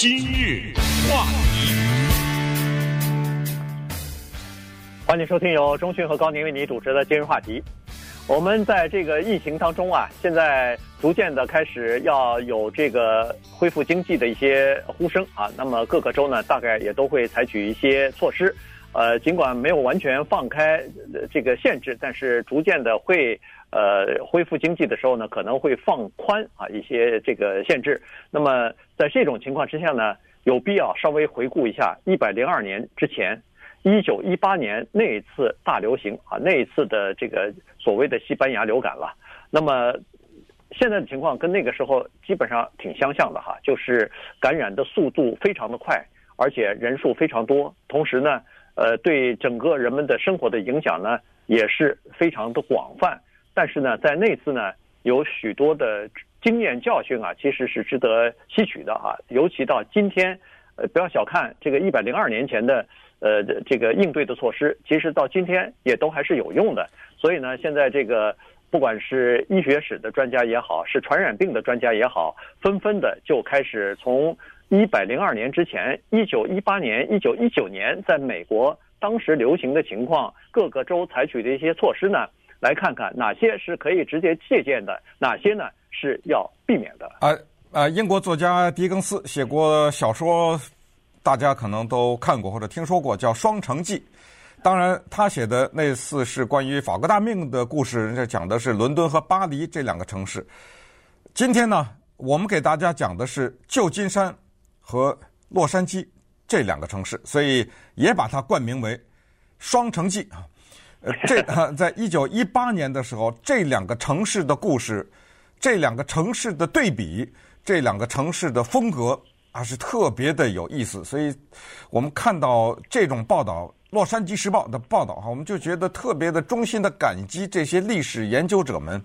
今日话题，欢迎收听由中讯和高宁为你主持的今日话题。我们在这个疫情当中啊，现在逐渐的开始要有这个恢复经济的一些呼声啊。那么各个州呢，大概也都会采取一些措施。呃，尽管没有完全放开这个限制，但是逐渐的会呃恢复经济的时候呢，可能会放宽啊一些这个限制。那么在这种情况之下呢，有必要稍微回顾一下一百零二年之前，一九一八年那一次大流行啊，那一次的这个所谓的西班牙流感了。那么现在的情况跟那个时候基本上挺相像的哈，就是感染的速度非常的快，而且人数非常多，同时呢。呃，对整个人们的生活的影响呢，也是非常的广泛。但是呢，在那次呢，有许多的经验教训啊，其实是值得吸取的哈。尤其到今天，呃，不要小看这个一百零二年前的呃这个应对的措施，其实到今天也都还是有用的。所以呢，现在这个不管是医学史的专家也好，是传染病的专家也好，纷纷的就开始从。一百零二年之前，一九一八年、一九一九年，在美国当时流行的情况，各个州采取的一些措施呢，来看看哪些是可以直接借鉴的，哪些呢是要避免的。啊啊！英国作家狄更斯写过小说，大家可能都看过或者听说过，叫《双城记》。当然，他写的那次是关于法国大命的故事，人家讲的是伦敦和巴黎这两个城市。今天呢，我们给大家讲的是旧金山。和洛杉矶这两个城市，所以也把它冠名为《双城记》啊。呃，这在一九一八年的时候，这两个城市的故事，这两个城市的对比，这两个城市的风格啊，是特别的有意思。所以我们看到这种报道，《洛杉矶时报》的报道哈，我们就觉得特别的衷心的感激这些历史研究者们，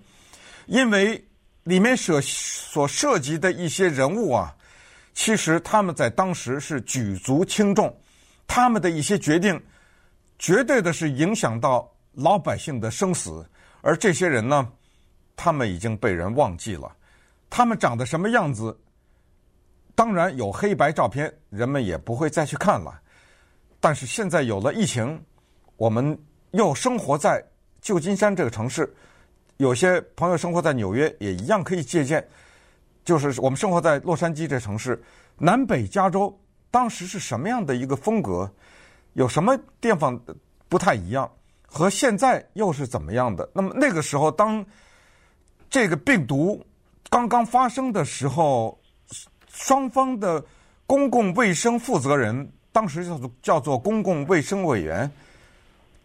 因为里面所所涉及的一些人物啊。其实他们在当时是举足轻重，他们的一些决定，绝对的是影响到老百姓的生死。而这些人呢，他们已经被人忘记了。他们长得什么样子？当然有黑白照片，人们也不会再去看了。但是现在有了疫情，我们又生活在旧金山这个城市，有些朋友生活在纽约，也一样可以借鉴。就是我们生活在洛杉矶这城市，南北加州当时是什么样的一个风格？有什么地方不太一样？和现在又是怎么样的？那么那个时候，当这个病毒刚刚发生的时候，双方的公共卫生负责人，当时叫做叫做公共卫生委员，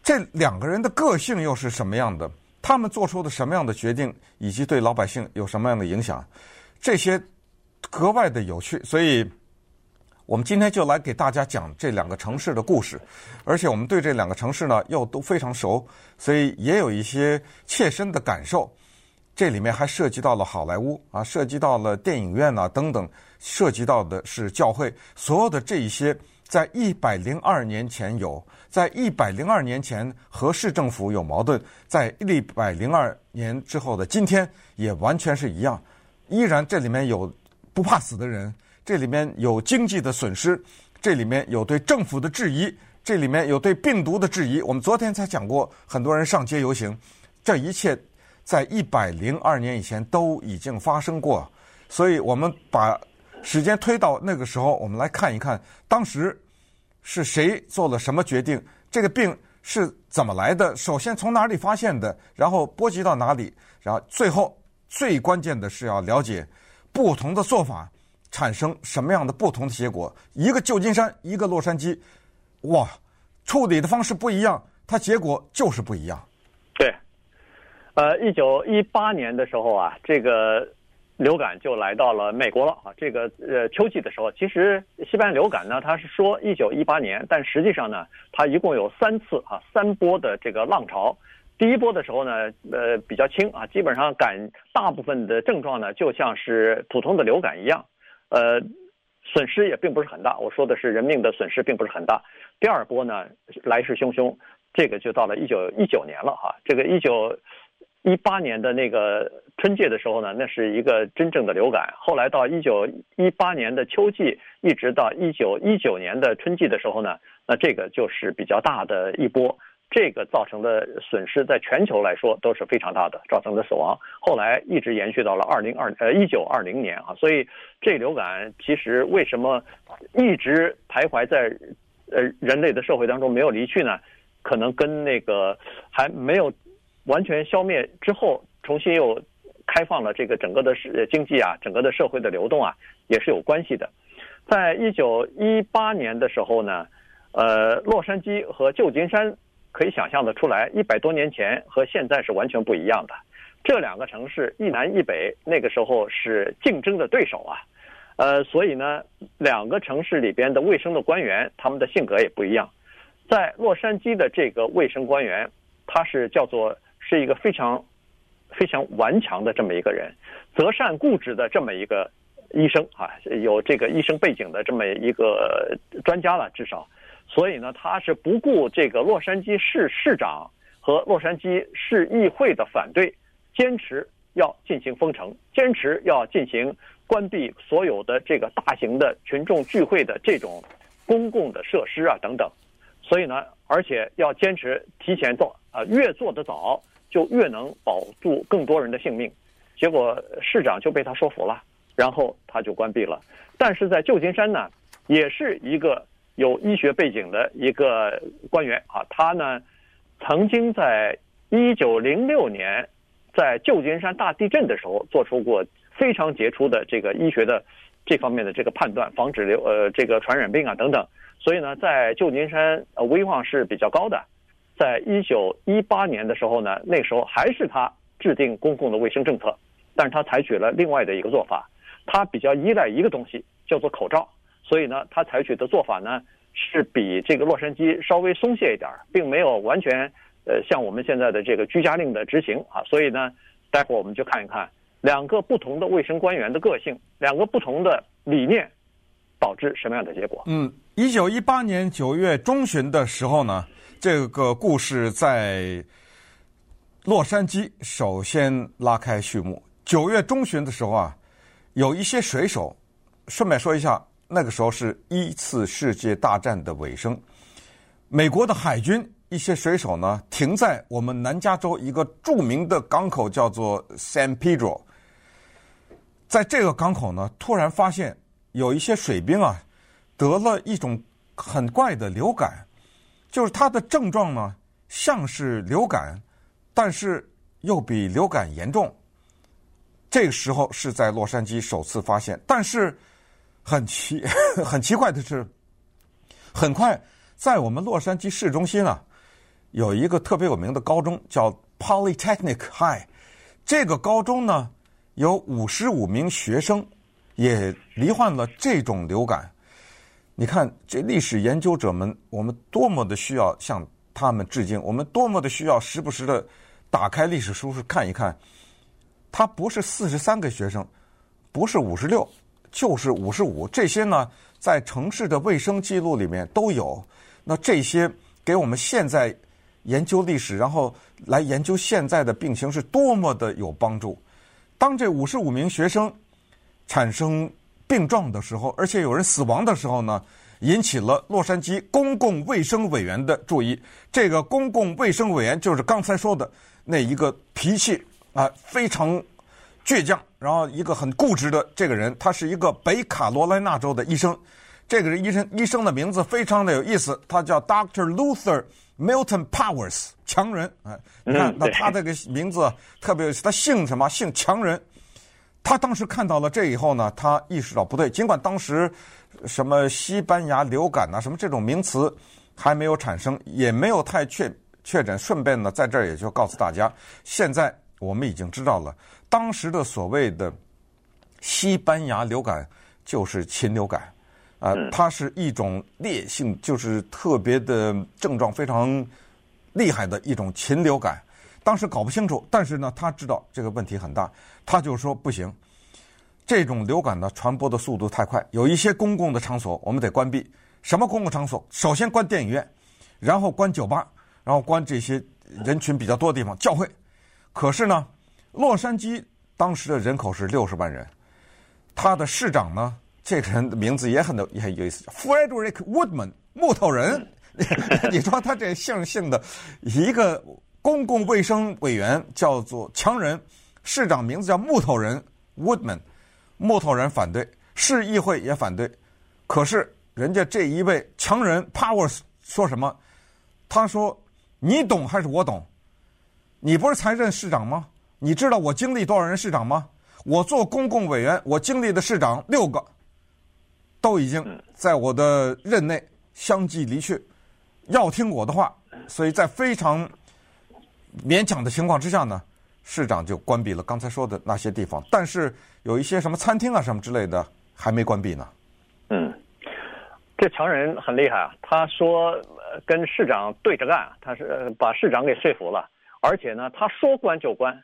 这两个人的个性又是什么样的？他们做出的什么样的决定，以及对老百姓有什么样的影响？这些格外的有趣，所以我们今天就来给大家讲这两个城市的故事，而且我们对这两个城市呢又都非常熟，所以也有一些切身的感受。这里面还涉及到了好莱坞啊，涉及到了电影院呐、啊、等等，涉及到的是教会，所有的这一些，在一百零二年前有，在一百零二年前和市政府有矛盾，在一百零二年之后的今天也完全是一样。依然，这里面有不怕死的人，这里面有经济的损失，这里面有对政府的质疑，这里面有对病毒的质疑。我们昨天才讲过，很多人上街游行，这一切在一百零二年以前都已经发生过。所以我们把时间推到那个时候，我们来看一看当时是谁做了什么决定，这个病是怎么来的，首先从哪里发现的，然后波及到哪里，然后最后。最关键的是要了解不同的做法产生什么样的不同的结果。一个旧金山，一个洛杉矶，哇，处理的方式不一样，它结果就是不一样。对，呃，一九一八年的时候啊，这个流感就来到了美国了啊。这个呃秋季的时候，其实西班牙流感呢，它是说一九一八年，但实际上呢，它一共有三次啊，三波的这个浪潮。第一波的时候呢，呃，比较轻啊，基本上感大部分的症状呢，就像是普通的流感一样，呃，损失也并不是很大。我说的是人命的损失并不是很大。第二波呢，来势汹汹，这个就到了一九一九年了哈。这个一九一八年的那个春季的时候呢，那是一个真正的流感。后来到一九一八年的秋季，一直到一九一九年的春季的时候呢，那这个就是比较大的一波。这个造成的损失，在全球来说都是非常大的，造成的死亡。后来一直延续到了二零二呃一九二零年啊，所以这流感其实为什么一直徘徊在呃人类的社会当中没有离去呢？可能跟那个还没有完全消灭之后，重新又开放了这个整个的世经济啊，整个的社会的流动啊，也是有关系的。在一九一八年的时候呢，呃，洛杉矶和旧金山。可以想象得出来，一百多年前和现在是完全不一样的。这两个城市一南一北，那个时候是竞争的对手啊。呃，所以呢，两个城市里边的卫生的官员，他们的性格也不一样。在洛杉矶的这个卫生官员，他是叫做是一个非常非常顽强的这么一个人，择善固执的这么一个医生啊，有这个医生背景的这么一个专家了，至少。所以呢，他是不顾这个洛杉矶市市长和洛杉矶市议会的反对，坚持要进行封城，坚持要进行关闭所有的这个大型的群众聚会的这种公共的设施啊等等。所以呢，而且要坚持提前做啊，越做得早就越能保住更多人的性命。结果市长就被他说服了，然后他就关闭了。但是在旧金山呢，也是一个。有医学背景的一个官员啊，他呢曾经在一九零六年在旧金山大地震的时候做出过非常杰出的这个医学的这方面的这个判断，防止流呃这个传染病啊等等。所以呢，在旧金山呃威望是比较高的。在一九一八年的时候呢，那时候还是他制定公共的卫生政策，但是他采取了另外的一个做法，他比较依赖一个东西，叫做口罩。所以呢，他采取的做法呢，是比这个洛杉矶稍微松懈一点，并没有完全呃像我们现在的这个居家令的执行啊。所以呢，待会儿我们就看一看两个不同的卫生官员的个性，两个不同的理念，导致什么样的结果？嗯，一九一八年九月中旬的时候呢，这个故事在洛杉矶首先拉开序幕。九月中旬的时候啊，有一些水手，顺便说一下。那个时候是一次世界大战的尾声，美国的海军一些水手呢，停在我们南加州一个著名的港口，叫做 San Pedro。在这个港口呢，突然发现有一些水兵啊，得了一种很怪的流感，就是他的症状呢，像是流感，但是又比流感严重。这个时候是在洛杉矶首次发现，但是。很奇 很奇怪的是，很快在我们洛杉矶市中心啊，有一个特别有名的高中叫 Polytechnic High。这个高中呢，有五十五名学生也罹患了这种流感。你看，这历史研究者们，我们多么的需要向他们致敬，我们多么的需要时不时的打开历史书是看一看。他不是四十三个学生，不是五十六。就是五十五，这些呢，在城市的卫生记录里面都有。那这些给我们现在研究历史，然后来研究现在的病情是多么的有帮助。当这五十五名学生产生病状的时候，而且有人死亡的时候呢，引起了洛杉矶公共卫生委员的注意。这个公共卫生委员就是刚才说的那一个脾气啊非常倔强。然后，一个很固执的这个人，他是一个北卡罗来纳州的医生。这个人医生医生的名字非常的有意思，他叫 Doctor Luther Milton Powers，强人。哎，你看，那他这个名字特别有意思，他姓什么？姓强人。他当时看到了这以后呢，他意识到不对。尽管当时什么西班牙流感啊，什么这种名词还没有产生，也没有太确确诊。顺便呢，在这儿也就告诉大家，现在我们已经知道了。当时的所谓的西班牙流感就是禽流感，啊，它是一种烈性，就是特别的症状非常厉害的一种禽流感。当时搞不清楚，但是呢，他知道这个问题很大，他就说不行，这种流感呢传播的速度太快，有一些公共的场所我们得关闭。什么公共场所？首先关电影院，然后关酒吧，然后关这些人群比较多的地方，教会。可是呢，洛杉矶当时的人口是六十万人，他的市长呢，这个人的名字也很也很有意思，Frederick Woodman 木头人。你说他这姓姓的一个公共卫生委员叫做强人，市长名字叫木头人 Woodman，木头人反对，市议会也反对，可是人家这一位强人 Power 说什么？他说：“你懂还是我懂？你不是才任市长吗？你知道我经历多少人市长吗？我做公共委员，我经历的市长六个，都已经在我的任内相继离去。”要听我的话，所以在非常勉强的情况之下呢，市长就关闭了刚才说的那些地方。但是有一些什么餐厅啊什么之类的还没关闭呢。嗯，这强人很厉害啊！他说跟市长对着干，他是把市长给说服了，而且呢，他说关就关，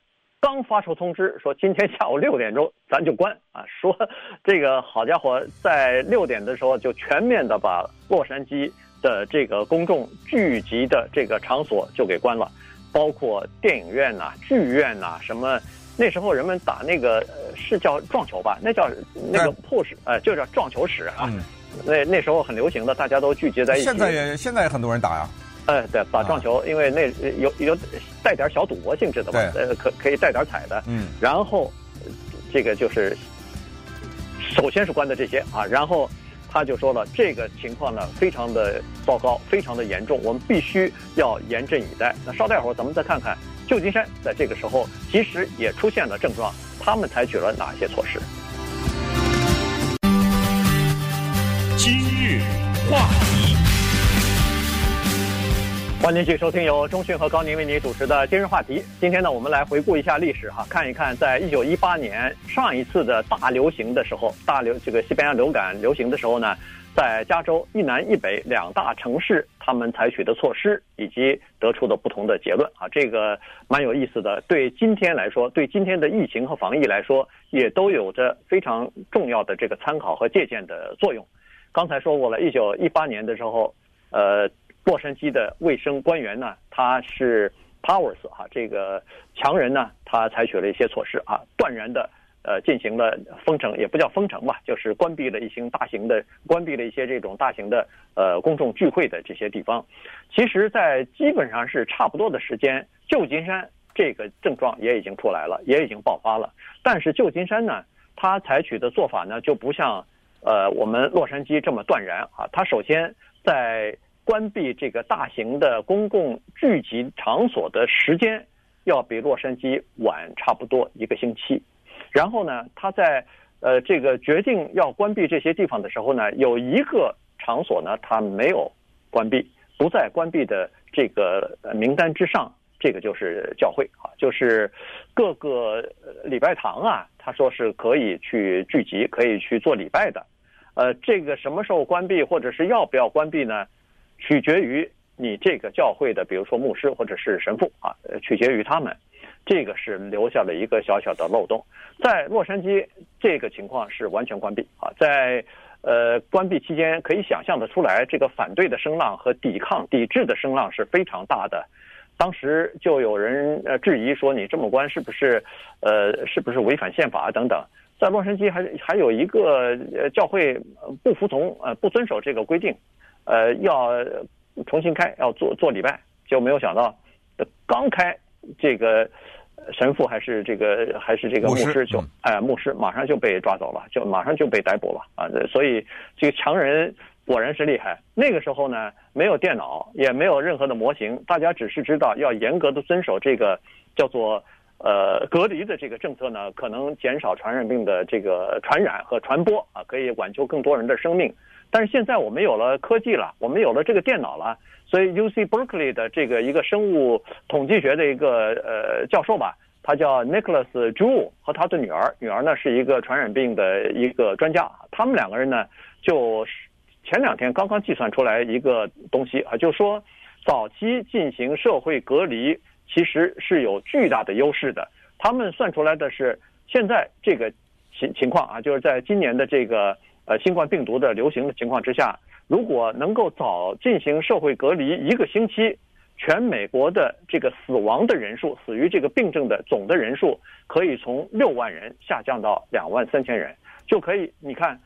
刚发出通知说今天下午六点钟咱就关啊，说这个好家伙，在六点的时候就全面的把洛杉矶。的这个公众聚集的这个场所就给关了，包括电影院呐、啊、剧院呐、啊，什么那时候人们打那个是叫撞球吧？那叫那个 push，呃，就叫撞球室啊。嗯、那那时候很流行的，大家都聚集在一起。现在也现在也很多人打呀。哎，对，打撞球，啊、因为那有有带点小赌博性质的嘛，呃，可可以带点彩的。嗯。然后这个就是首先是关的这些啊，然后。他就说了，这个情况呢，非常的糟糕，非常的严重，我们必须要严阵以待。那稍待会儿，咱们再看看旧金山在这个时候其实也出现了症状，他们采取了哪些措施？今日话题。欢迎继续收听由中讯和高宁为你主持的今日话题。今天呢，我们来回顾一下历史哈，看一看在一九一八年上一次的大流行的时候，大流这个西班牙流感流行的时候呢，在加州一南一北两大城市，他们采取的措施以及得出的不同的结论啊，这个蛮有意思的。对今天来说，对今天的疫情和防疫来说，也都有着非常重要的这个参考和借鉴的作用。刚才说过了，一九一八年的时候，呃。洛杉矶的卫生官员呢，他是 Powers 哈，这个强人呢，他采取了一些措施啊，断然的呃进行了封城，也不叫封城吧，就是关闭了一些大型的，关闭了一些这种大型的呃公众聚会的这些地方。其实，在基本上是差不多的时间，旧金山这个症状也已经出来了，也已经爆发了。但是旧金山呢，他采取的做法呢，就不像呃我们洛杉矶这么断然啊，他首先在关闭这个大型的公共聚集场所的时间，要比洛杉矶晚差不多一个星期。然后呢，他在呃这个决定要关闭这些地方的时候呢，有一个场所呢，他没有关闭，不在关闭的这个名单之上。这个就是教会啊，就是各个礼拜堂啊，他说是可以去聚集，可以去做礼拜的。呃，这个什么时候关闭，或者是要不要关闭呢？取决于你这个教会的，比如说牧师或者是神父啊，取决于他们，这个是留下了一个小小的漏洞。在洛杉矶，这个情况是完全关闭啊，在呃关闭期间，可以想象得出来，这个反对的声浪和抵抗、抵制的声浪是非常大的。当时就有人呃质疑说，你这么关是不是呃是不是违反宪法等等。在洛杉矶还还有一个呃教会不服从呃不遵守这个规定。呃，要重新开，要做做礼拜，就没有想到，刚开这个神父还是这个还是这个牧师就哎牧师马上就被抓走了，就马上就被逮捕了啊！所以这个强人果然是厉害。那个时候呢，没有电脑，也没有任何的模型，大家只是知道要严格的遵守这个叫做呃隔离的这个政策呢，可能减少传染病的这个传染和传播啊，可以挽救更多人的生命。但是现在我们有了科技了，我们有了这个电脑了，所以 UC Berkeley 的这个一个生物统计学的一个呃教授吧，他叫 Nicholas Jew 和他的女儿，女儿呢是一个传染病的一个专家，他们两个人呢就前两天刚刚计算出来一个东西啊，就是说早期进行社会隔离其实是有巨大的优势的，他们算出来的是现在这个情情况啊，就是在今年的这个。呃，新冠病毒的流行的情况之下，如果能够早进行社会隔离一个星期，全美国的这个死亡的人数，死于这个病症的总的人数，可以从六万人下降到两万三千人，就可以你看，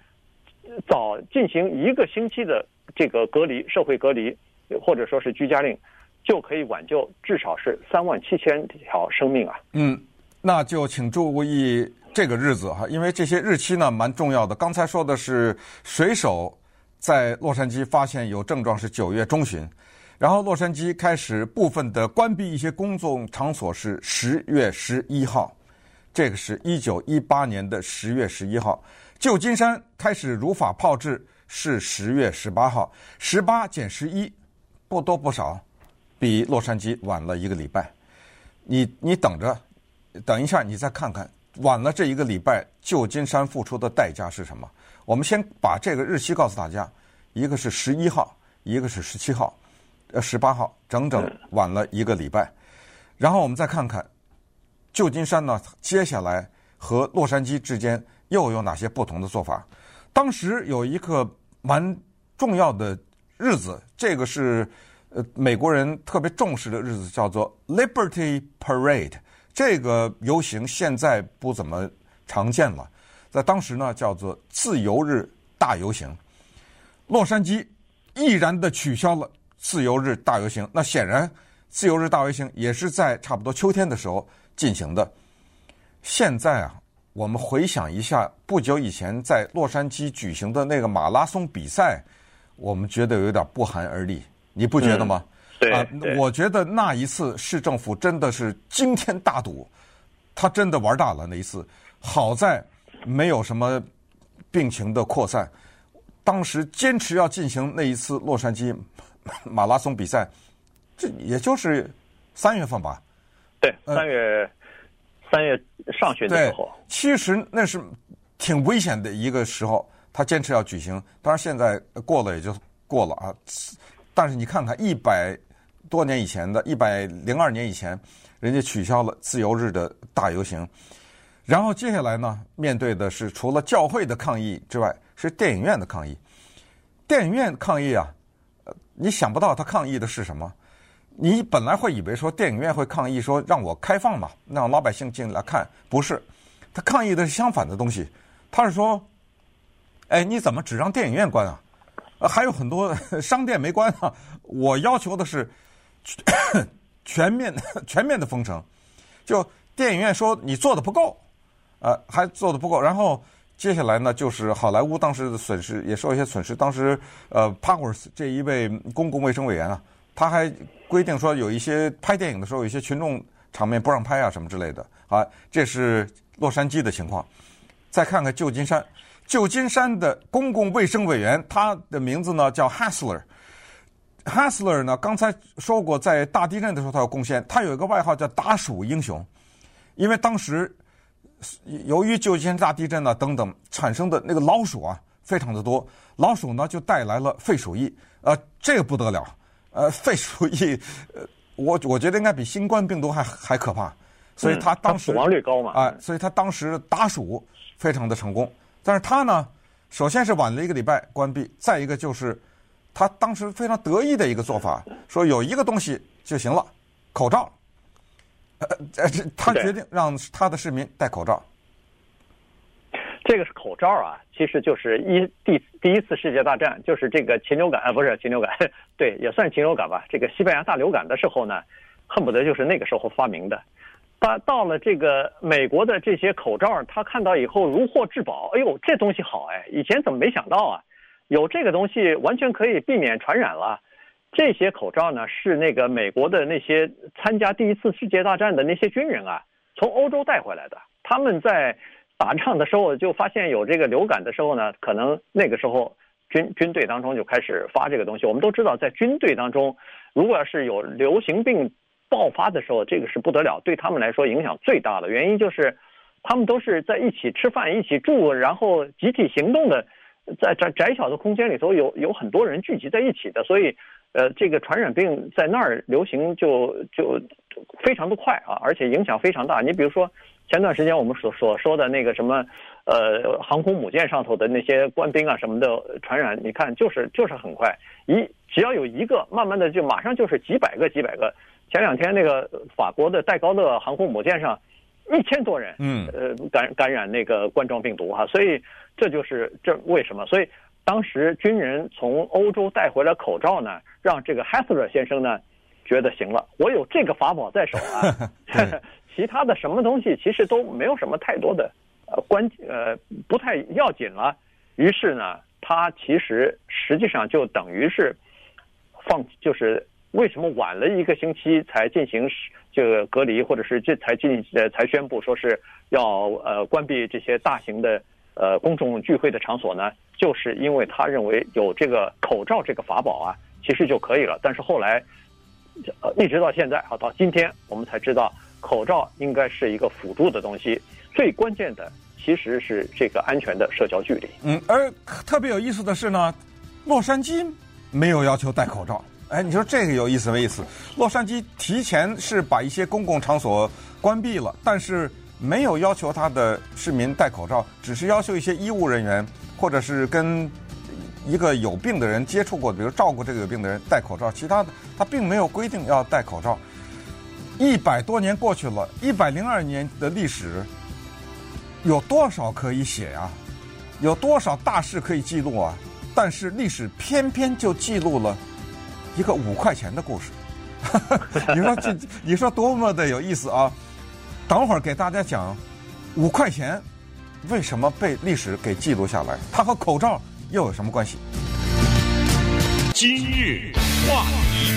早进行一个星期的这个隔离，社会隔离，或者说是居家令，就可以挽救至少是三万七千条生命啊。嗯，那就请注意这个日子哈，因为这些日期呢蛮重要的。刚才说的是水手在洛杉矶发现有症状是九月中旬。然后，洛杉矶开始部分的关闭一些公众场所是十月十一号，这个是一九一八年的十月十一号。旧金山开始如法炮制是十月十八号，十八减十一，不多不少，比洛杉矶晚了一个礼拜。你你等着，等一下你再看看，晚了这一个礼拜，旧金山付出的代价是什么？我们先把这个日期告诉大家，一个是十一号，一个是十七号。呃，十八号整整晚了一个礼拜，然后我们再看看旧金山呢，接下来和洛杉矶之间又有哪些不同的做法？当时有一个蛮重要的日子，这个是呃美国人特别重视的日子，叫做 Liberty Parade。这个游行现在不怎么常见了，在当时呢叫做自由日大游行。洛杉矶毅然的取消了。自由日大游行，那显然自由日大游行也是在差不多秋天的时候进行的。现在啊，我们回想一下不久以前在洛杉矶举行的那个马拉松比赛，我们觉得有点不寒而栗，你不觉得吗？对，啊，我觉得那一次市政府真的是惊天大赌，他真的玩大了那一次。好在没有什么病情的扩散，当时坚持要进行那一次洛杉矶。马拉松比赛，这也就是三月份吧？对，三月三、呃、月上旬的时候。其实那是挺危险的一个时候，他坚持要举行。当然现在过了也就过了啊。但是你看看一百多年以前的，一百零二年以前，人家取消了自由日的大游行。然后接下来呢，面对的是除了教会的抗议之外，是电影院的抗议。电影院抗议啊！你想不到他抗议的是什么？你本来会以为说电影院会抗议说让我开放嘛，让老百姓进来看，不是，他抗议的是相反的东西。他是说，哎，你怎么只让电影院关啊？还有很多商店没关啊。我要求的是 全面 全面的封城。就电影院说你做的不够，呃，还做的不够，然后。接下来呢，就是好莱坞当时的损失也受一些损失。当时，呃，Powers 这一位公共卫生委员啊，他还规定说，有一些拍电影的时候，有一些群众场面不让拍啊，什么之类的。啊，这是洛杉矶的情况。再看看旧金山，旧金山的公共卫生委员，他的名字呢叫 Hassler。Hassler 呢，刚才说过，在大地震的时候他有贡献，他有一个外号叫“打鼠英雄”，因为当时。由于旧金山大地震呢等等产生的那个老鼠啊非常的多，老鼠呢就带来了肺鼠疫，呃，这个不得了，呃，肺鼠疫，呃，我我觉得应该比新冠病毒还还可怕，所以他当时、嗯、死亡率高嘛，啊、呃，所以他当时打鼠非常的成功，但是他呢，首先是晚了一个礼拜关闭，再一个就是他当时非常得意的一个做法，说有一个东西就行了，口罩。呃，这他决定让他的市民戴口罩。这个是口罩啊，其实就是一第第一次世界大战，就是这个禽流感啊，不是禽流感，对，也算禽流感吧。这个西班牙大流感的时候呢，恨不得就是那个时候发明的。他到了这个美国的这些口罩，他看到以后如获至宝，哎呦，这东西好哎，以前怎么没想到啊？有这个东西，完全可以避免传染了。这些口罩呢，是那个美国的那些参加第一次世界大战的那些军人啊，从欧洲带回来的。他们在打仗的时候就发现有这个流感的时候呢，可能那个时候军军队当中就开始发这个东西。我们都知道，在军队当中，如果要是有流行病爆发的时候，这个是不得了，对他们来说影响最大的。原因就是他们都是在一起吃饭、一起住，然后集体行动的，在窄窄小的空间里头有有很多人聚集在一起的，所以。呃，这个传染病在那儿流行就就非常的快啊，而且影响非常大。你比如说，前段时间我们所所说的那个什么，呃，航空母舰上头的那些官兵啊什么的传染，你看就是就是很快，一只要有一个，慢慢的就马上就是几百个几百个。前两天那个法国的戴高乐航空母舰上，一千多人，嗯，呃，感感染那个冠状病毒哈，所以这就是这为什么？所以当时军人从欧洲带回来口罩呢，让这个 Hassler 先生呢。觉得行了，我有这个法宝在手啊，其他的什么东西其实都没有什么太多的呃关呃不太要紧了。于是呢，他其实实际上就等于是放，就是为什么晚了一个星期才进行这个隔离，或者是这才进呃才宣布说是要呃关闭这些大型的呃公众聚会的场所呢？就是因为他认为有这个口罩这个法宝啊，其实就可以了。但是后来。呃，一直到现在，啊，到今天我们才知道，口罩应该是一个辅助的东西，最关键的其实是这个安全的社交距离。嗯，而特别有意思的是呢，洛杉矶没有要求戴口罩。哎，你说这个有意思没意思？洛杉矶提前是把一些公共场所关闭了，但是没有要求他的市民戴口罩，只是要求一些医务人员或者是跟。一个有病的人接触过，比如照顾这个有病的人戴口罩，其他的他并没有规定要戴口罩。一百多年过去了，一百零二年的历史有多少可以写呀？有多少大事可以记录啊？但是历史偏偏就记录了一个五块钱的故事。你说这，你说多么的有意思啊！等会儿给大家讲五块钱为什么被历史给记录下来，它和口罩。又有什么关系？今日话题，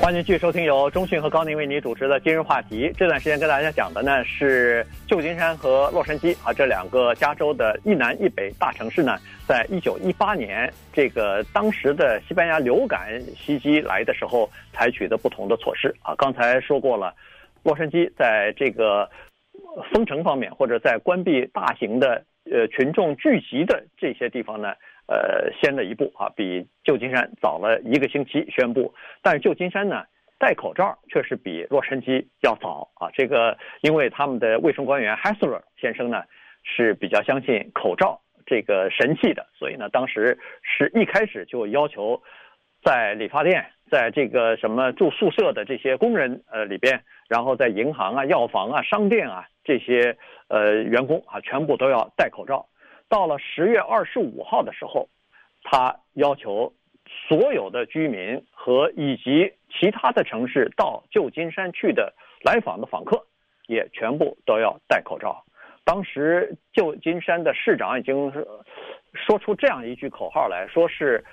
欢迎继续收听由中讯和高宁为你主持的今日话题。这段时间跟大家讲的呢是旧金山和洛杉矶啊这两个加州的一南一北大城市呢，在一九一八年这个当时的西班牙流感袭击来的时候采取的不同的措施啊。刚才说过了，洛杉矶在这个封城方面或者在关闭大型的。呃，群众聚集的这些地方呢，呃，先了一步啊，比旧金山早了一个星期宣布。但是旧金山呢，戴口罩确实比洛杉矶要早啊。这个因为他们的卫生官员 Hassler 先生呢是比较相信口罩这个神器的，所以呢，当时是一开始就要求在理发店，在这个什么住宿舍的这些工人呃里边，然后在银行啊、药房啊、商店啊这些。呃，员工啊，全部都要戴口罩。到了十月二十五号的时候，他要求所有的居民和以及其他的城市到旧金山去的来访的访客，也全部都要戴口罩。当时旧金山的市长已经说出这样一句口号来说是：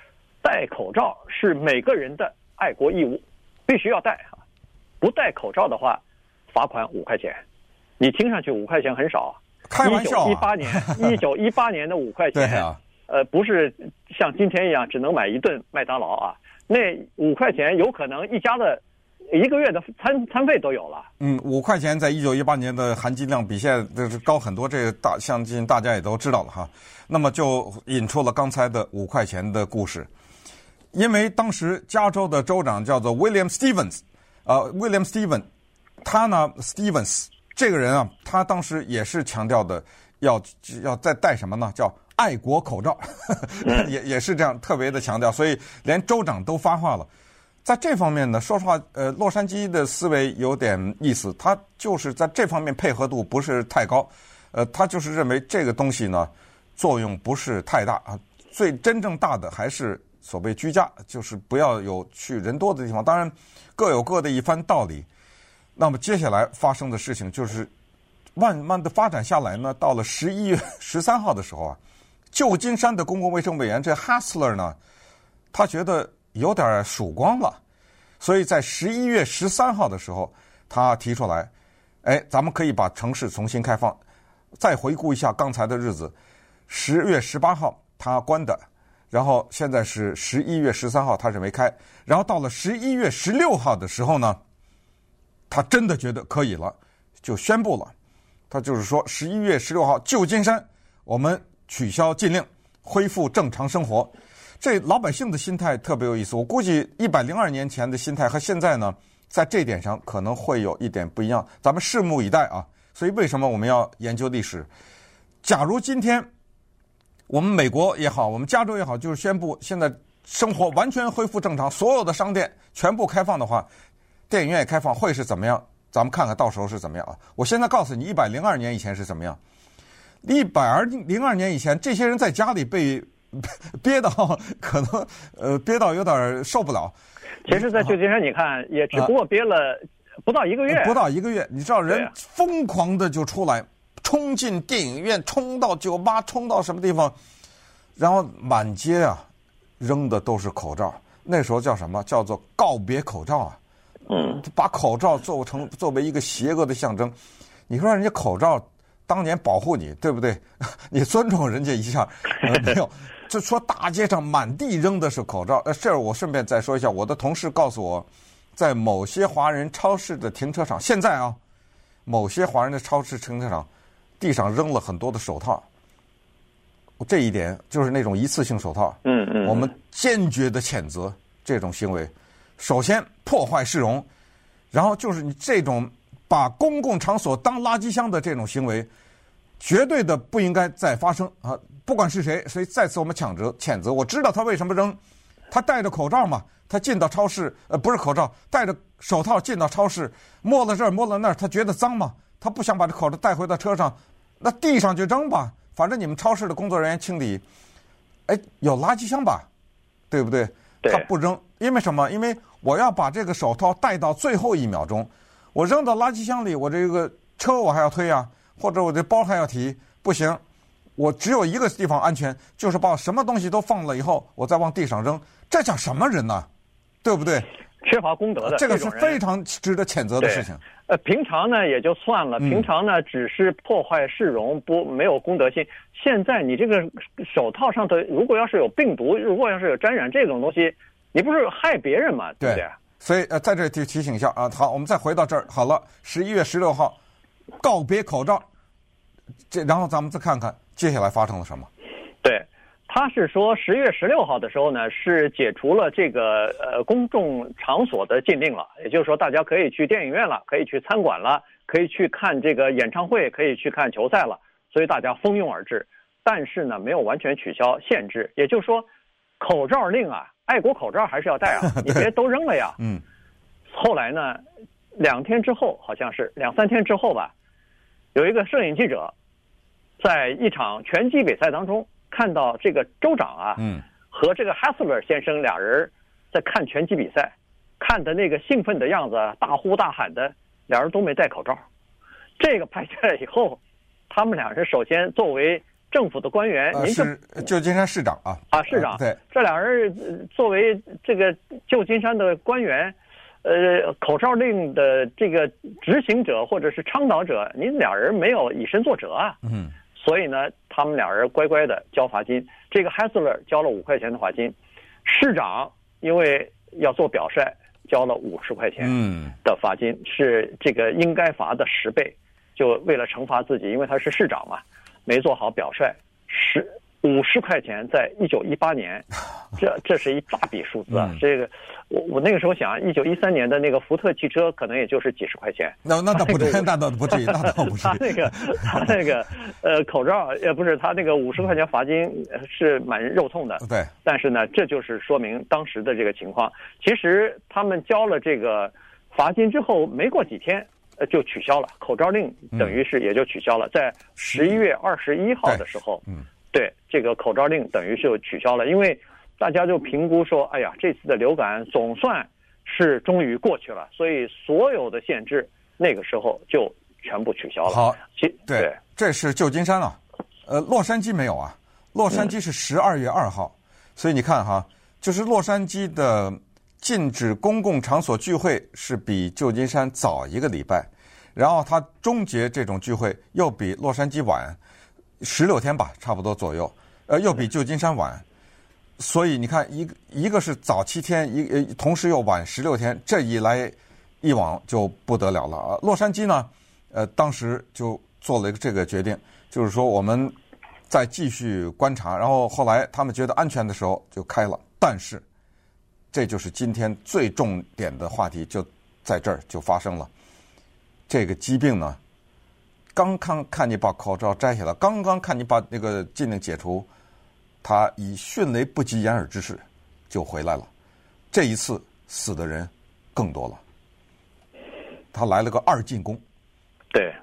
戴口罩是每个人的爱国义务，必须要戴！不戴口罩的话，罚款五块钱。你听上去五块钱很少，开玩笑啊！一八年，一九一八年的五块钱，啊、呃，不是像今天一样只能买一顿麦当劳啊。那五块钱有可能一家的一个月的餐餐费都有了。嗯，五块钱在一九一八年的含金量比现在是高很多，这个大相信大家也都知道了哈。那么就引出了刚才的五块钱的故事，因为当时加州的州长叫做 William Stevens，呃，William Stevens，他呢，Stevens。这个人啊，他当时也是强调的，要要再戴什么呢？叫爱国口罩，也也是这样特别的强调，所以连州长都发话了。在这方面呢，说实话，呃，洛杉矶的思维有点意思，他就是在这方面配合度不是太高，呃，他就是认为这个东西呢作用不是太大啊，最真正大的还是所谓居家，就是不要有去人多的地方。当然各有各的一番道理。那么接下来发生的事情就是，慢慢的发展下来呢，到了十一月十三号的时候啊，旧金山的公共卫生委员这 Hassler 呢，他觉得有点曙光了，所以在十一月十三号的时候，他提出来，哎，咱们可以把城市重新开放。再回顾一下刚才的日子，十月十八号他关的，然后现在是十一月十三号他是没开，然后到了十一月十六号的时候呢。他真的觉得可以了，就宣布了。他就是说，十一月十六号，旧金山我们取消禁令，恢复正常生活。这老百姓的心态特别有意思。我估计一百零二年前的心态和现在呢在这点上可能会有一点不一样，咱们拭目以待啊。所以为什么我们要研究历史？假如今天我们美国也好，我们加州也好，就是宣布现在生活完全恢复正常，所有的商店全部开放的话，电影院也开放，会是怎么样？咱们看看到时候是怎么样啊？我现在告诉你，一百零二年以前是怎么样？一百二零二年以前，这些人在家里被 憋到可能呃憋到有点受不了。其实，在旧金山，你看也只不过憋了不到一个月，不到一个月，你知道人疯狂的就出来，冲进电影院，冲到酒吧，冲到什么地方，然后满街啊扔的都是口罩。那时候叫什么？叫做告别口罩啊。嗯，把口罩做成作为一个邪恶的象征。你说人家口罩。当年保护你，对不对？你尊重人家一下，呃、没有？就说大街上满地扔的是口罩。呃，这儿我顺便再说一下，我的同事告诉我，在某些华人超市的停车场，现在啊，某些华人的超市停车场地上扔了很多的手套。这一点就是那种一次性手套。嗯嗯。我们坚决的谴责这种行为。首先破坏市容，然后就是你这种。把公共场所当垃圾箱的这种行为，绝对的不应该再发生啊！不管是谁，所以再次我们谴责谴责。我知道他为什么扔，他戴着口罩嘛，他进到超市，呃，不是口罩，戴着手套进到超市，摸了这儿摸了那儿，他觉得脏嘛，他不想把这口罩带回到车上，那地上就扔吧，反正你们超市的工作人员清理，哎，有垃圾箱吧，对不对？他不扔，因为什么？因为我要把这个手套戴到最后一秒钟。我扔到垃圾箱里，我这个车我还要推啊，或者我这包还要提，不行，我只有一个地方安全，就是把什么东西都放了以后，我再往地上扔，这叫什么人呢？对不对？缺乏公德的，这个是非常值得谴责的事情。呃，平常呢也就算了，平常呢只是破坏市容，不没有公德心。现在你这个手套上头，如果要是有病毒，如果要是有沾染这种东西，你不是害别人吗？对不对？所以呃，在这提提醒一下啊，好，我们再回到这儿。好了，十一月十六号告别口罩，这然后咱们再看看接下来发生了什么。对，他是说十一月十六号的时候呢，是解除了这个呃公众场所的禁令了，也就是说大家可以去电影院了，可以去餐馆了，可以去看这个演唱会，可以去看球赛了，所以大家蜂拥而至。但是呢，没有完全取消限制，也就是说，口罩令啊。爱国口罩还是要戴啊！你别都扔了呀。嗯。后来呢，两天之后，好像是两三天之后吧，有一个摄影记者，在一场拳击比赛当中看到这个州长啊，嗯，和这个 Hassler 先生俩人在看拳击比赛，看的那个兴奋的样子，大呼大喊的，俩人都没戴口罩。这个拍下来以后，他们俩人首先作为。政府的官员，您是旧金山市长啊？啊，市长。对，这俩人作为这个旧金山的官员，呃，口罩令的这个执行者或者是倡导者，您俩人没有以身作则啊。嗯。所以呢，他们俩人乖乖的交罚金。这个 Hassler 交了五块钱的罚金，市长因为要做表率，交了五十块钱的罚金，是这个应该罚的十倍，就为了惩罚自己，因为他是市长嘛。没做好表率，十五十块钱，在一九一八年，这这是一大笔数字啊！嗯、这个，我我那个时候想，一九一三年的那个福特汽车可能也就是几十块钱。那 那倒不至于，那倒不至于，那倒不至于。他那个 他那个呃口罩呃不是他那个五十块钱罚金是蛮肉痛的。对。但是呢，这就是说明当时的这个情况。其实他们交了这个罚金之后，没过几天。呃，就取消了口罩令，等于是也就取消了。在十一月二十一号的时候，嗯，对，这个口罩令等于是就取消了，因为大家就评估说，哎呀，这次的流感总算是终于过去了，所以所有的限制那个时候就全部取消了。好，其对，对，这是旧金山啊，呃，洛杉矶没有啊，洛杉矶是十二月二号，所以你看哈，就是洛杉矶的。禁止公共场所聚会是比旧金山早一个礼拜，然后它终结这种聚会又比洛杉矶晚十六天吧，差不多左右，呃，又比旧金山晚，所以你看，一个一个是早七天，一呃，同时又晚十六天，这一来一往就不得了了啊！洛杉矶呢，呃，当时就做了一个这个决定，就是说我们再继续观察，然后后来他们觉得安全的时候就开了，但是。这就是今天最重点的话题，就在这儿就发生了。这个疾病呢，刚刚看你把口罩摘下来，刚刚看你把那个禁令解除，他以迅雷不及掩耳之势就回来了。这一次死的人更多了，他来了个二进攻。对，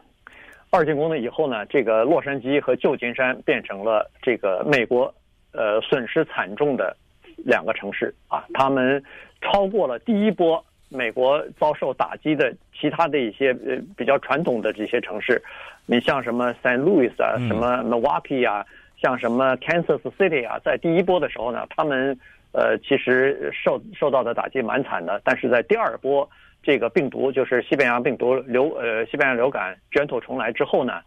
二进攻了以后呢，这个洛杉矶和旧金山变成了这个美国呃损失惨重的两个城市啊，他们超过了第一波。美国遭受打击的其他的一些呃比较传统的这些城市，你像什么 Saint Louis 啊，什么 Milwaukee 啊，像什么 Kansas City 啊，在第一波的时候呢，他们呃其实受受到的打击蛮惨的，但是在第二波这个病毒就是西班牙病毒流呃西班牙流感卷土重来之后呢，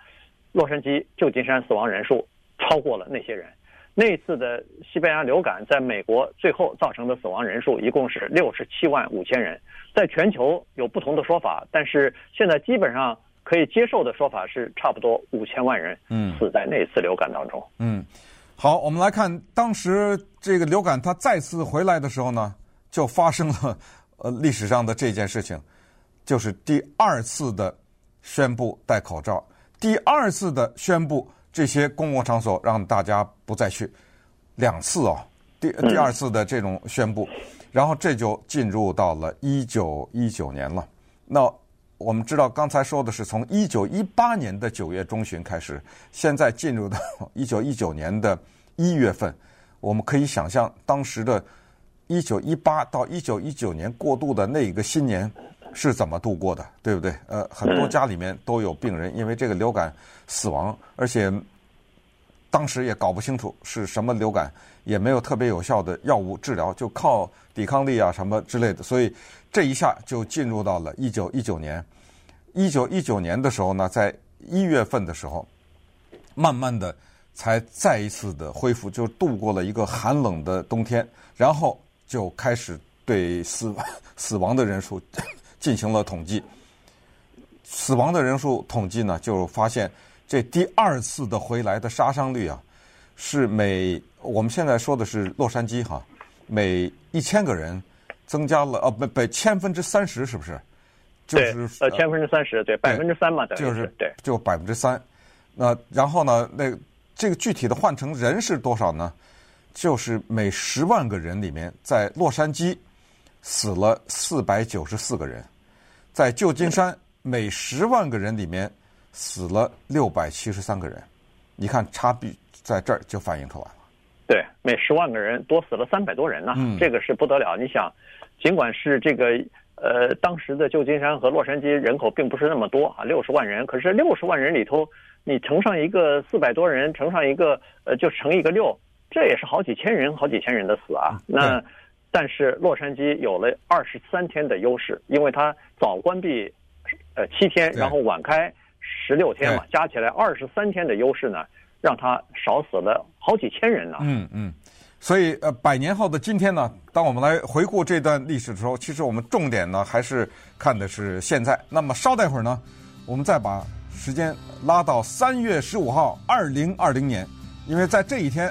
洛杉矶、旧金山死亡人数超过了那些人。那次的西班牙流感在美国最后造成的死亡人数一共是六十七万五千人，在全球有不同的说法，但是现在基本上可以接受的说法是差不多五千万人死在那次流感当中。嗯，好，我们来看当时这个流感它再次回来的时候呢，就发生了呃历史上的这件事情，就是第二次的宣布戴口罩，第二次的宣布。这些公共场所让大家不再去，两次哦，第第二次的这种宣布，然后这就进入到了一九一九年了。那我们知道刚才说的是从一九一八年的九月中旬开始，现在进入到 一九一九年的一月份，我们可以想象当时的，一九一八到一九一九年过渡的那一个新年。是怎么度过的，对不对？呃，很多家里面都有病人因为这个流感死亡，而且当时也搞不清楚是什么流感，也没有特别有效的药物治疗，就靠抵抗力啊什么之类的，所以这一下就进入到了一九一九年。一九一九年的时候呢，在一月份的时候，慢慢的才再一次的恢复，就度过了一个寒冷的冬天，然后就开始对死死亡的人数。进行了统计，死亡的人数统计呢，就发现这第二次的回来的杀伤率啊，是每我们现在说的是洛杉矶哈，每一千个人增加了呃不不千分之三十是不是？就是呃千分之三十对百分之三嘛，就是对就百分之三。那然后呢，那这个具体的换成人是多少呢？就是每十万个人里面，在洛杉矶死了四百九十四个人。在旧金山，每十万个人里面死了六百七十三个人，你看差别在这儿就反映出来了。对，每十万个人多死了三百多人呢，嗯，这个是不得了。你想，尽管是这个呃，当时的旧金山和洛杉矶人口并不是那么多啊，六十万人，可是六十万人里头，你乘上一个四百多人，乘上一个呃，就乘一个六，这也是好几千人，好几千人的死啊。那。但是洛杉矶有了二十三天的优势，因为它早关闭，呃七天，然后晚开十六天嘛，加起来二十三天的优势呢，让它少死了好几千人呢。嗯嗯，所以呃，百年后的今天呢，当我们来回顾这段历史的时候，其实我们重点呢还是看的是现在。那么稍待会儿呢，我们再把时间拉到三月十五号，二零二零年，因为在这一天。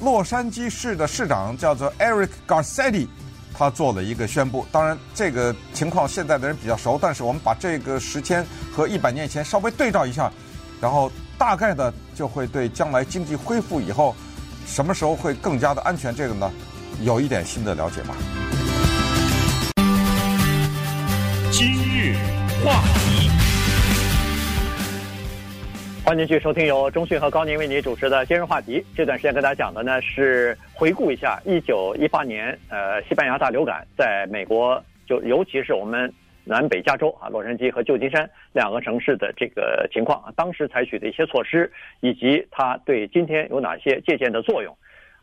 洛杉矶市的市长叫做 Eric Garcetti，他做了一个宣布。当然，这个情况现在的人比较熟，但是我们把这个时间和一百年前稍微对照一下，然后大概的就会对将来经济恢复以后，什么时候会更加的安全，这个呢，有一点新的了解吧。今日话题。欢迎继续收听由中讯和高宁为你主持的今日话题。这段时间跟大家讲的呢是回顾一下一九一八年，呃，西班牙大流感在美国，就尤其是我们南北加州啊，洛杉矶和旧金山两个城市的这个情况，当时采取的一些措施，以及它对今天有哪些借鉴的作用。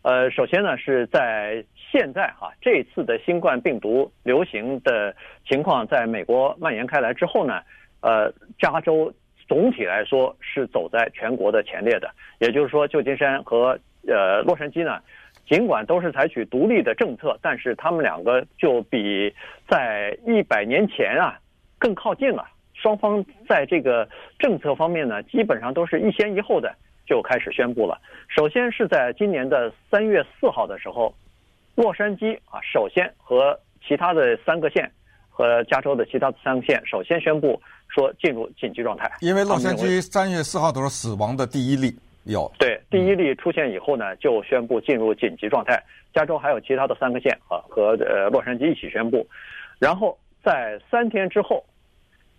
呃，首先呢是在现在哈，这次的新冠病毒流行的情况在美国蔓延开来之后呢，呃，加州。总体来说是走在全国的前列的，也就是说，旧金山和呃洛杉矶呢，尽管都是采取独立的政策，但是他们两个就比在一百年前啊更靠近了。双方在这个政策方面呢，基本上都是一先一后的就开始宣布了。首先是在今年的三月四号的时候，洛杉矶啊，首先和其他的三个县。和加州的其他三个县首先宣布说进入紧急状态。因为洛杉矶三月四号的时候死亡的第一例有对第一例出现以后呢，就宣布进入紧急状态。加州还有其他的三个县啊和呃洛杉矶一起宣布，然后在三天之后，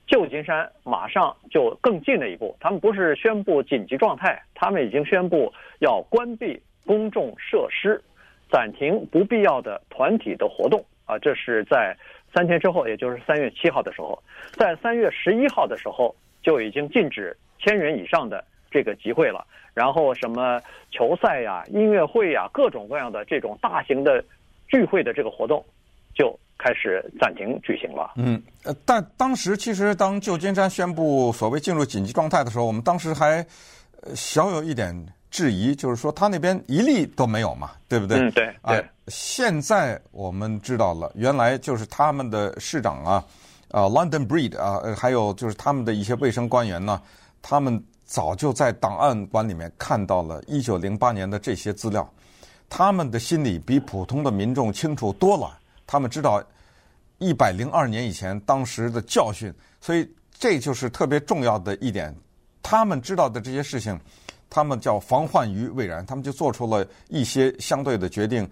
旧金山马上就更进了一步，他们不是宣布紧急状态，他们已经宣布要关闭公众设施，暂停不必要的团体的活动啊，这是在。三天之后，也就是三月七号的时候，在三月十一号的时候就已经禁止千人以上的这个集会了。然后什么球赛呀、音乐会呀，各种各样的这种大型的聚会的这个活动就开始暂停举行了。嗯，呃，但当时其实当旧金山宣布所谓进入紧急状态的时候，我们当时还小有一点。质疑就是说，他那边一例都没有嘛，对不对？嗯，对。啊，现在我们知道了，原来就是他们的市长啊，啊，London Breed 啊，还有就是他们的一些卫生官员呢，他们早就在档案馆里面看到了一九零八年的这些资料，他们的心里比普通的民众清楚多了，他们知道一百零二年以前当时的教训，所以这就是特别重要的一点，他们知道的这些事情。他们叫防患于未然，他们就做出了一些相对的决定。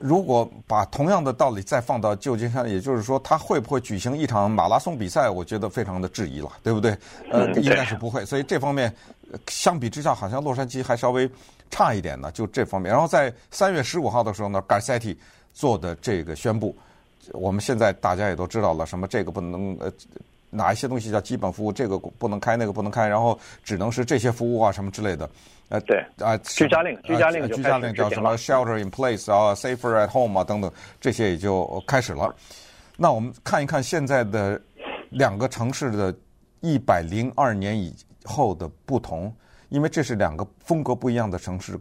如果把同样的道理再放到旧金山，也就是说，他会不会举行一场马拉松比赛？我觉得非常的质疑了，对不对？呃，应该是不会。所以这方面相比之下，好像洛杉矶还稍微差一点呢。就这方面，然后在三月十五号的时候呢，Garcetti 做的这个宣布，我们现在大家也都知道了，什么这个不能呃。哪一些东西叫基本服务？这个不能开，那个不能开，然后只能是这些服务啊，什么之类的。呃，对啊，居家令，居家令，居家令叫什么？Shelter in place 啊，Safer at home 啊，等等，这些也就开始了。那我们看一看现在的两个城市的一百零二年以后的不同，因为这是两个风格不一样的城市，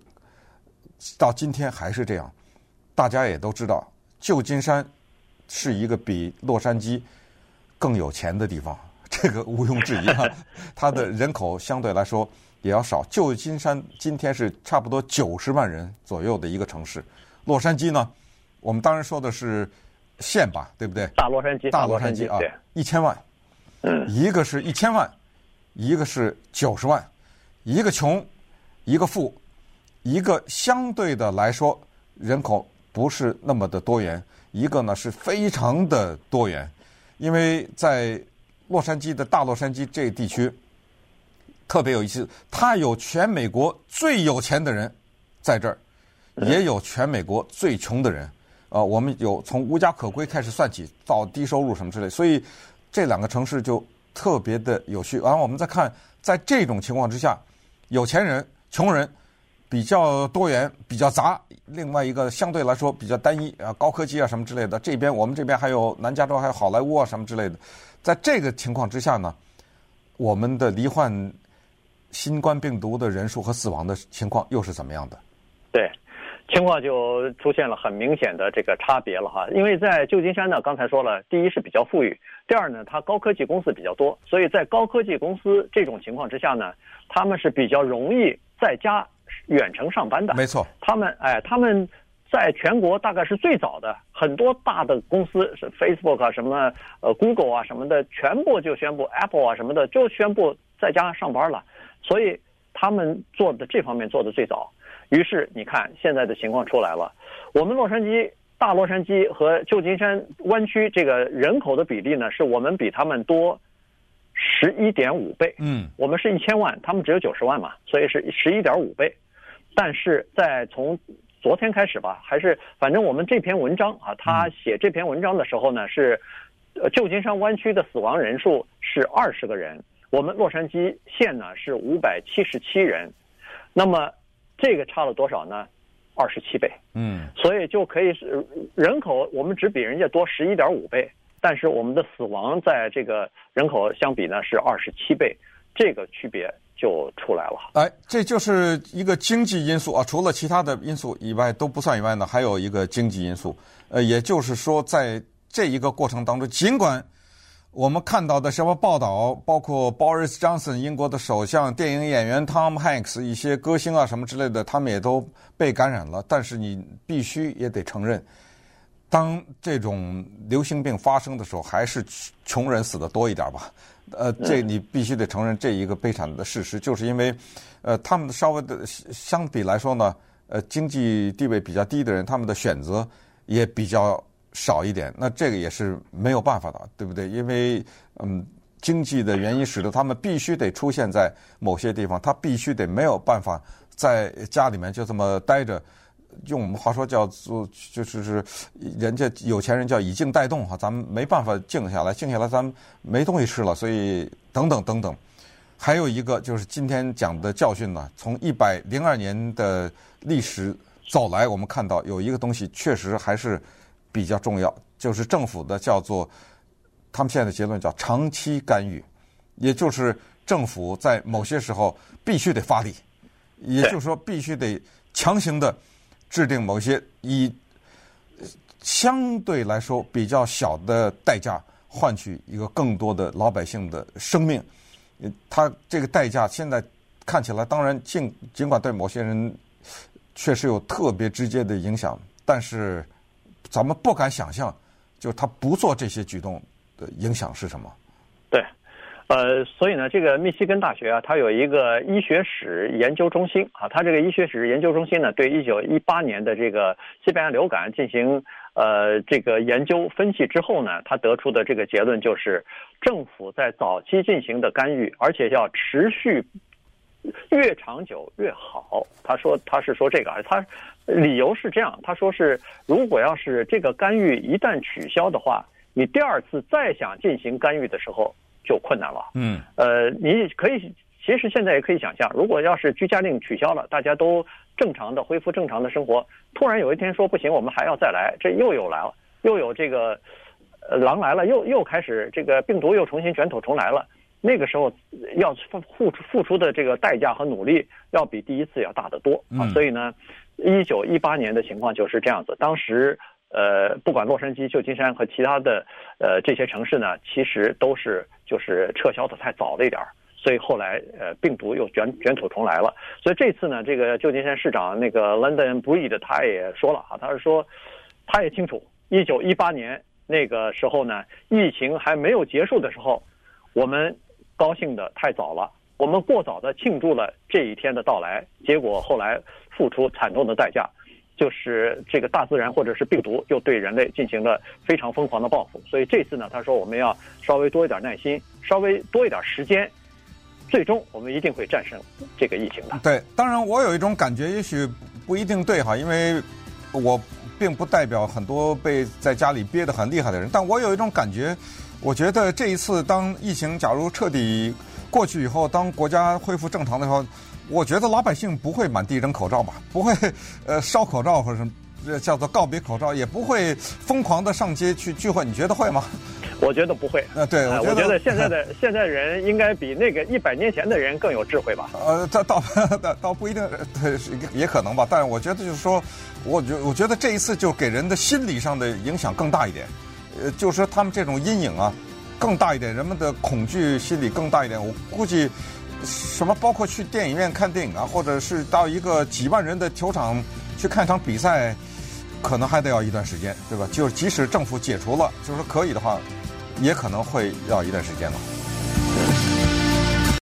到今天还是这样。大家也都知道，旧金山是一个比洛杉矶。更有钱的地方，这个毋庸置疑啊。它的人口相对来说也要少。旧金山今天是差不多九十万人左右的一个城市，洛杉矶呢，我们当然说的是县吧，对不对？大洛杉矶，大洛杉矶啊，一千万。嗯，一个是一千万，一个是九十万，一个穷，一个富，一个相对的来说人口不是那么的多元，一个呢是非常的多元。因为在洛杉矶的大洛杉矶这个地区特别有意思，它有全美国最有钱的人在这儿，也有全美国最穷的人。呃，我们有从无家可归开始算起，到低收入什么之类，所以这两个城市就特别的有趣。然后我们再看，在这种情况之下，有钱人、穷人。比较多元，比较杂。另外一个相对来说比较单一啊，高科技啊什么之类的。这边我们这边还有南加州，还有好莱坞啊什么之类的。在这个情况之下呢，我们的罹患新冠病毒的人数和死亡的情况又是怎么样的？对，情况就出现了很明显的这个差别了哈。因为在旧金山呢，刚才说了，第一是比较富裕，第二呢，它高科技公司比较多，所以在高科技公司这种情况之下呢，他们是比较容易在家。远程上班的，没错。他们哎，他们在全国大概是最早的，很多大的公司是 Facebook 啊，什么呃 Google 啊什么的，全部就宣布 Apple 啊什么的就宣布在家上班了。所以他们做的这方面做的最早。于是你看现在的情况出来了，我们洛杉矶、大洛杉矶和旧金山湾区这个人口的比例呢，是我们比他们多。十一点五倍，嗯，我们是一千万，他们只有九十万嘛，所以是十一点五倍。但是在从昨天开始吧，还是反正我们这篇文章啊，他写这篇文章的时候呢，是旧金山湾区的死亡人数是二十个人，我们洛杉矶县呢是五百七十七人，那么这个差了多少呢？二十七倍，嗯，所以就可以是人口我们只比人家多十一点五倍。但是我们的死亡在这个人口相比呢是二十七倍，这个区别就出来了。哎，这就是一个经济因素啊，除了其他的因素以外都不算以外呢，还有一个经济因素。呃，也就是说，在这一个过程当中，尽管我们看到的什么报道，包括 Boris Johnson 英国的首相、电影演员 Tom Hanks 一些歌星啊什么之类的，他们也都被感染了。但是你必须也得承认。当这种流行病发生的时候，还是穷人死的多一点吧。呃，这你必须得承认这一个悲惨的事实，就是因为，呃，他们稍微的相比来说呢，呃，经济地位比较低的人，他们的选择也比较少一点。那这个也是没有办法的，对不对？因为嗯，经济的原因使得他们必须得出现在某些地方，他必须得没有办法在家里面就这么待着。用我们话说叫做就是是人家有钱人叫以静带动哈，咱们没办法静下来，静下来咱们没东西吃了，所以等等等等。还有一个就是今天讲的教训呢，从一百零二年的历史走来，我们看到有一个东西确实还是比较重要，就是政府的叫做他们现在的结论叫长期干预，也就是政府在某些时候必须得发力，也就是说必须得强行的。制定某些以相对来说比较小的代价换取一个更多的老百姓的生命，他这个代价现在看起来，当然尽尽管对某些人确实有特别直接的影响，但是咱们不敢想象，就是他不做这些举动的影响是什么。对。呃，所以呢，这个密西根大学啊，它有一个医学史研究中心啊，它这个医学史研究中心呢，对一九一八年的这个西班牙流感进行呃这个研究分析之后呢，他得出的这个结论就是，政府在早期进行的干预，而且要持续越长久越好。他说他是说这个，他理由是这样，他说是如果要是这个干预一旦取消的话，你第二次再想进行干预的时候。就困难了。嗯，呃，你可以，其实现在也可以想象，如果要是居家令取消了，大家都正常的恢复正常的生活，突然有一天说不行，我们还要再来，这又有来了，又有这个，呃，狼来了，又又开始这个病毒又重新卷土重来了。那个时候要付付出付出的这个代价和努力，要比第一次要大得多啊。所以呢，一九一八年的情况就是这样子，当时。呃，不管洛杉矶、旧金山和其他的呃这些城市呢，其实都是就是撤销的太早了一点儿，所以后来呃病毒又卷卷土重来了。所以这次呢，这个旧金山市长那个 London Breed 他也说了啊，他是说他也清楚，一九一八年那个时候呢，疫情还没有结束的时候，我们高兴的太早了，我们过早的庆祝了这一天的到来，结果后来付出惨重的代价。就是这个大自然或者是病毒又对人类进行了非常疯狂的报复，所以这次呢，他说我们要稍微多一点耐心，稍微多一点时间，最终我们一定会战胜这个疫情的。对，当然我有一种感觉，也许不一定对哈，因为我并不代表很多被在家里憋得很厉害的人，但我有一种感觉，我觉得这一次当疫情假如彻底过去以后，当国家恢复正常的时候。我觉得老百姓不会满地扔口罩吧？不会，呃，烧口罩或者什么，叫做告别口罩，也不会疯狂的上街去聚会。你觉得会吗？我觉得不会。呃，对，我觉得现在的 现在人应该比那个一百年前的人更有智慧吧？呃，这倒倒倒不一定，对，也可能吧。但是我觉得就是说，我觉我觉得这一次就给人的心理上的影响更大一点。呃，就是说他们这种阴影啊更大一点，人们的恐惧心理更大一点。我估计。什么？包括去电影院看电影啊，或者是到一个几万人的球场去看场比赛，可能还得要一段时间，对吧？就是即使政府解除了，就是说可以的话，也可能会要一段时间了。